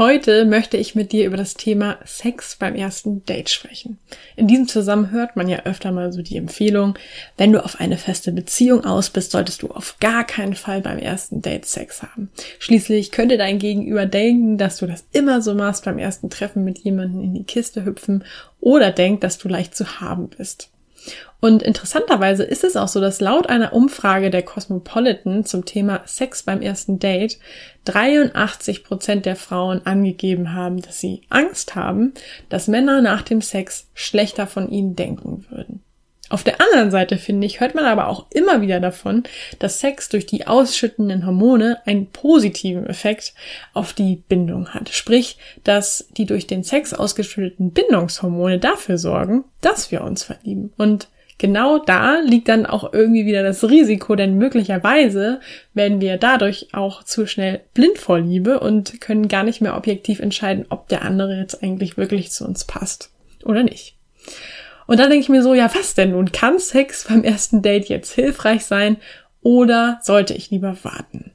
Heute möchte ich mit dir über das Thema Sex beim ersten Date sprechen. In diesem Zusammenhang hört man ja öfter mal so die Empfehlung, wenn du auf eine feste Beziehung aus bist, solltest du auf gar keinen Fall beim ersten Date Sex haben. Schließlich könnte dein Gegenüber denken, dass du das immer so machst beim ersten Treffen mit jemandem in die Kiste hüpfen oder denkt, dass du leicht zu haben bist. Und interessanterweise ist es auch so, dass laut einer Umfrage der Cosmopolitan zum Thema Sex beim ersten Date 83 Prozent der Frauen angegeben haben, dass sie Angst haben, dass Männer nach dem Sex schlechter von ihnen denken würden. Auf der anderen Seite, finde ich, hört man aber auch immer wieder davon, dass Sex durch die ausschüttenden Hormone einen positiven Effekt auf die Bindung hat. Sprich, dass die durch den Sex ausgeschütteten Bindungshormone dafür sorgen, dass wir uns verlieben. Und genau da liegt dann auch irgendwie wieder das Risiko, denn möglicherweise werden wir dadurch auch zu schnell blind vor Liebe und können gar nicht mehr objektiv entscheiden, ob der andere jetzt eigentlich wirklich zu uns passt oder nicht. Und dann denke ich mir so, ja, was denn nun? Kann Sex beim ersten Date jetzt hilfreich sein oder sollte ich lieber warten?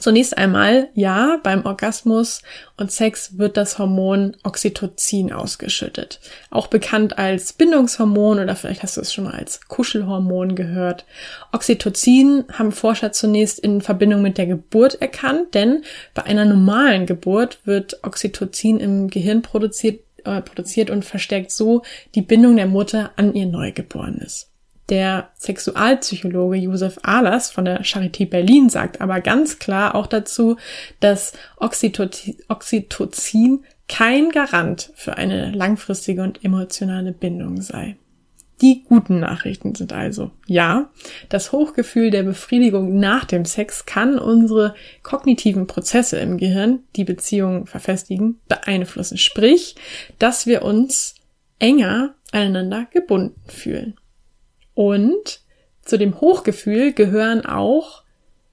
Zunächst einmal, ja, beim Orgasmus und Sex wird das Hormon Oxytocin ausgeschüttet. Auch bekannt als Bindungshormon oder vielleicht hast du es schon mal als Kuschelhormon gehört. Oxytocin haben Forscher zunächst in Verbindung mit der Geburt erkannt, denn bei einer normalen Geburt wird Oxytocin im Gehirn produziert, äh, produziert und verstärkt so die Bindung der Mutter an ihr Neugeborenes. Der Sexualpsychologe Josef Ahlers von der Charité Berlin sagt aber ganz klar auch dazu, dass Oxytocin kein Garant für eine langfristige und emotionale Bindung sei. Die guten Nachrichten sind also, ja, das Hochgefühl der Befriedigung nach dem Sex kann unsere kognitiven Prozesse im Gehirn, die Beziehungen verfestigen, beeinflussen. Sprich, dass wir uns enger aneinander gebunden fühlen. Und zu dem Hochgefühl gehören auch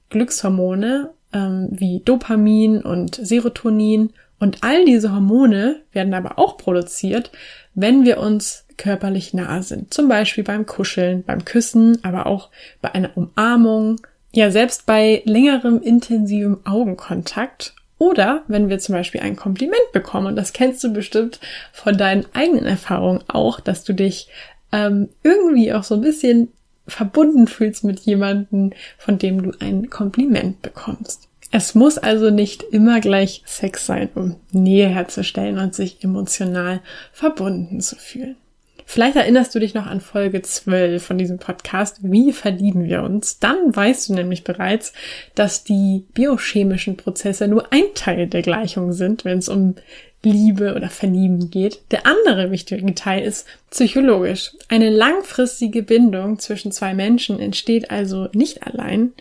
Glückshormone ähm, wie Dopamin und Serotonin. Und all diese Hormone werden aber auch produziert, wenn wir uns körperlich nahe sind. Zum Beispiel beim Kuscheln, beim Küssen, aber auch bei einer Umarmung. Ja, selbst bei längerem intensivem Augenkontakt oder wenn wir zum Beispiel ein Kompliment bekommen, und das kennst du bestimmt von deinen eigenen Erfahrungen auch, dass du dich ähm, irgendwie auch so ein bisschen verbunden fühlst mit jemandem, von dem du ein Kompliment bekommst. Es muss also nicht immer gleich Sex sein, um Nähe herzustellen und sich emotional verbunden zu fühlen. Vielleicht erinnerst du dich noch an Folge 12 von diesem Podcast, wie verlieben wir uns? Dann weißt du nämlich bereits, dass die biochemischen Prozesse nur ein Teil der Gleichung sind, wenn es um Liebe oder Verlieben geht. Der andere wichtige Teil ist psychologisch. Eine langfristige Bindung zwischen zwei Menschen entsteht also nicht allein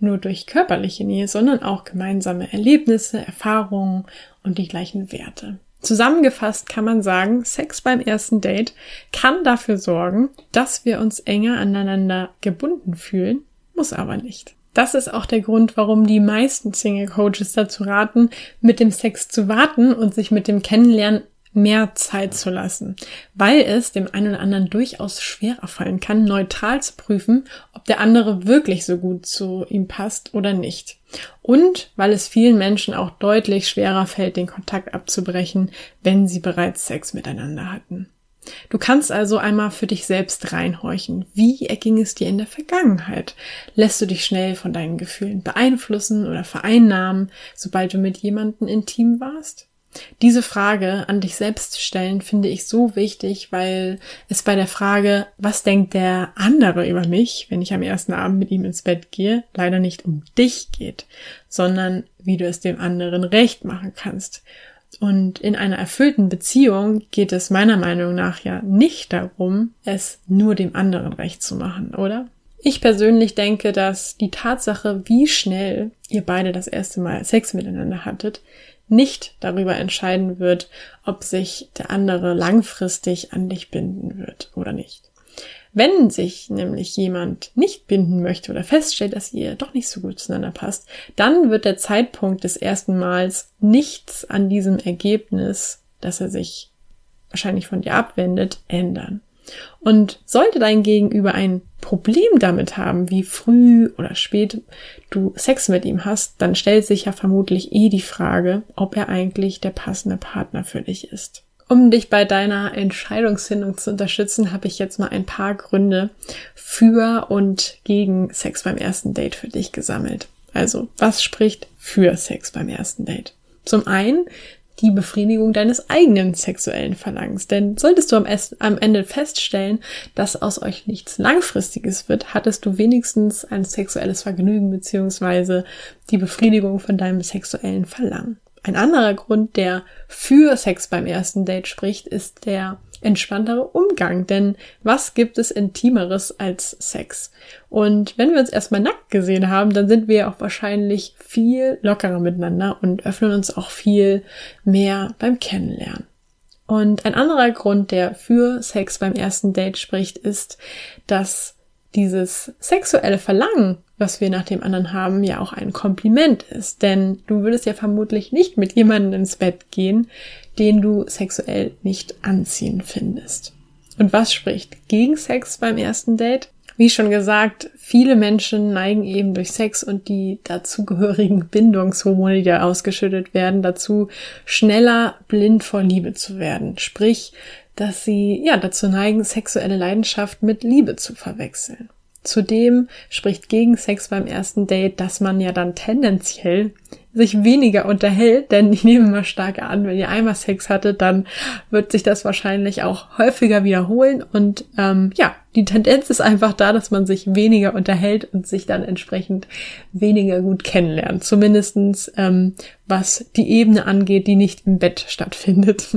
nur durch körperliche Nähe, sondern auch gemeinsame Erlebnisse, Erfahrungen und die gleichen Werte. Zusammengefasst kann man sagen, Sex beim ersten Date kann dafür sorgen, dass wir uns enger aneinander gebunden fühlen, muss aber nicht. Das ist auch der Grund, warum die meisten Single Coaches dazu raten, mit dem Sex zu warten und sich mit dem Kennenlernen mehr Zeit zu lassen, weil es dem einen oder anderen durchaus schwerer fallen kann, neutral zu prüfen, ob der andere wirklich so gut zu ihm passt oder nicht. Und weil es vielen Menschen auch deutlich schwerer fällt, den Kontakt abzubrechen, wenn sie bereits Sex miteinander hatten. Du kannst also einmal für dich selbst reinhorchen. Wie erging es dir in der Vergangenheit? Lässt du dich schnell von deinen Gefühlen beeinflussen oder vereinnahmen, sobald du mit jemandem intim warst? Diese Frage an dich selbst stellen finde ich so wichtig, weil es bei der Frage, was denkt der andere über mich, wenn ich am ersten Abend mit ihm ins Bett gehe, leider nicht um dich geht, sondern wie du es dem anderen recht machen kannst und in einer erfüllten Beziehung geht es meiner Meinung nach ja nicht darum, es nur dem anderen recht zu machen, oder? Ich persönlich denke, dass die Tatsache, wie schnell ihr beide das erste Mal Sex miteinander hattet, nicht darüber entscheiden wird, ob sich der andere langfristig an dich binden wird oder nicht. Wenn sich nämlich jemand nicht binden möchte oder feststellt, dass ihr doch nicht so gut zueinander passt, dann wird der Zeitpunkt des ersten Mals nichts an diesem Ergebnis, dass er sich wahrscheinlich von dir abwendet, ändern. Und sollte dein Gegenüber ein Problem damit haben, wie früh oder spät du Sex mit ihm hast, dann stellt sich ja vermutlich eh die Frage, ob er eigentlich der passende Partner für dich ist. Um dich bei deiner Entscheidungsfindung zu unterstützen, habe ich jetzt mal ein paar Gründe für und gegen Sex beim ersten Date für dich gesammelt. Also, was spricht für Sex beim ersten Date? Zum einen die Befriedigung deines eigenen sexuellen Verlangens. Denn solltest du am, am, Ende feststellen, dass aus euch nichts Langfristiges wird, hattest du wenigstens ein sexuelles Vergnügen beziehungsweise die Befriedigung von deinem sexuellen Verlangen. Ein anderer Grund, der für Sex beim ersten Date spricht, ist der entspanntere Umgang. Denn was gibt es Intimeres als Sex? Und wenn wir uns erstmal nackt gesehen haben, dann sind wir auch wahrscheinlich viel lockerer miteinander und öffnen uns auch viel mehr beim Kennenlernen. Und ein anderer Grund, der für Sex beim ersten Date spricht, ist, dass dieses sexuelle Verlangen, was wir nach dem anderen haben, ja auch ein Kompliment ist. Denn du würdest ja vermutlich nicht mit jemandem ins Bett gehen, den du sexuell nicht anziehen findest. Und was spricht gegen Sex beim ersten Date? Wie schon gesagt, viele Menschen neigen eben durch Sex und die dazugehörigen Bindungshormone, die da ausgeschüttet werden, dazu schneller blind vor Liebe zu werden. Sprich, dass sie ja dazu neigen, sexuelle Leidenschaft mit Liebe zu verwechseln. Zudem spricht gegen Sex beim ersten Date, dass man ja dann tendenziell sich weniger unterhält, denn ich nehme mal stark an, wenn ihr einmal Sex hattet, dann wird sich das wahrscheinlich auch häufiger wiederholen und ähm, ja, die Tendenz ist einfach da, dass man sich weniger unterhält und sich dann entsprechend weniger gut kennenlernt. Zumindestens ähm, was die Ebene angeht, die nicht im Bett stattfindet.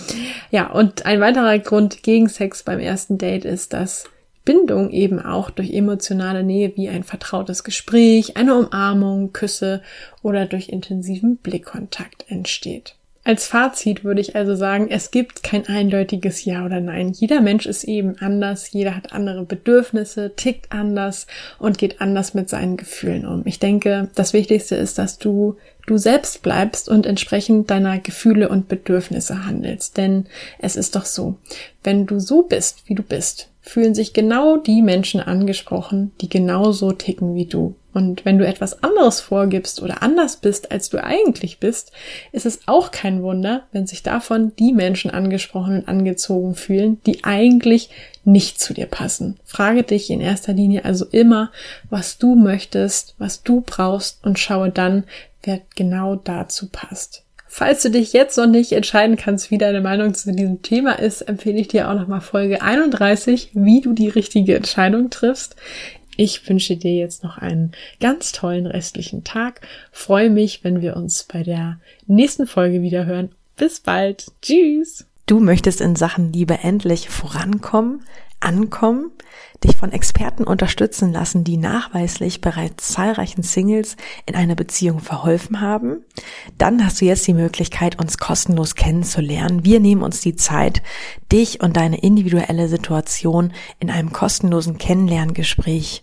ja, und ein weiterer Grund gegen Sex beim ersten Date ist, dass Bindung eben auch durch emotionale Nähe wie ein vertrautes Gespräch, eine Umarmung, Küsse oder durch intensiven Blickkontakt entsteht. Als Fazit würde ich also sagen, es gibt kein eindeutiges Ja oder Nein. Jeder Mensch ist eben anders, jeder hat andere Bedürfnisse, tickt anders und geht anders mit seinen Gefühlen um. Ich denke, das Wichtigste ist, dass du du selbst bleibst und entsprechend deiner Gefühle und Bedürfnisse handelst. Denn es ist doch so, wenn du so bist, wie du bist, fühlen sich genau die Menschen angesprochen, die genauso ticken wie du. Und wenn du etwas anderes vorgibst oder anders bist, als du eigentlich bist, ist es auch kein Wunder, wenn sich davon die Menschen angesprochen und angezogen fühlen, die eigentlich nicht zu dir passen. Frage dich in erster Linie also immer, was du möchtest, was du brauchst und schaue dann, wer genau dazu passt. Falls du dich jetzt noch nicht entscheiden kannst, wie deine Meinung zu diesem Thema ist, empfehle ich dir auch nochmal Folge 31, wie du die richtige Entscheidung triffst. Ich wünsche dir jetzt noch einen ganz tollen restlichen Tag. Freue mich, wenn wir uns bei der nächsten Folge wieder hören. Bis bald. Tschüss. Du möchtest in Sachen Liebe endlich vorankommen? ankommen, dich von Experten unterstützen lassen, die nachweislich bereits zahlreichen Singles in einer Beziehung verholfen haben, dann hast du jetzt die Möglichkeit, uns kostenlos kennenzulernen. Wir nehmen uns die Zeit, dich und deine individuelle Situation in einem kostenlosen Kennenlerngespräch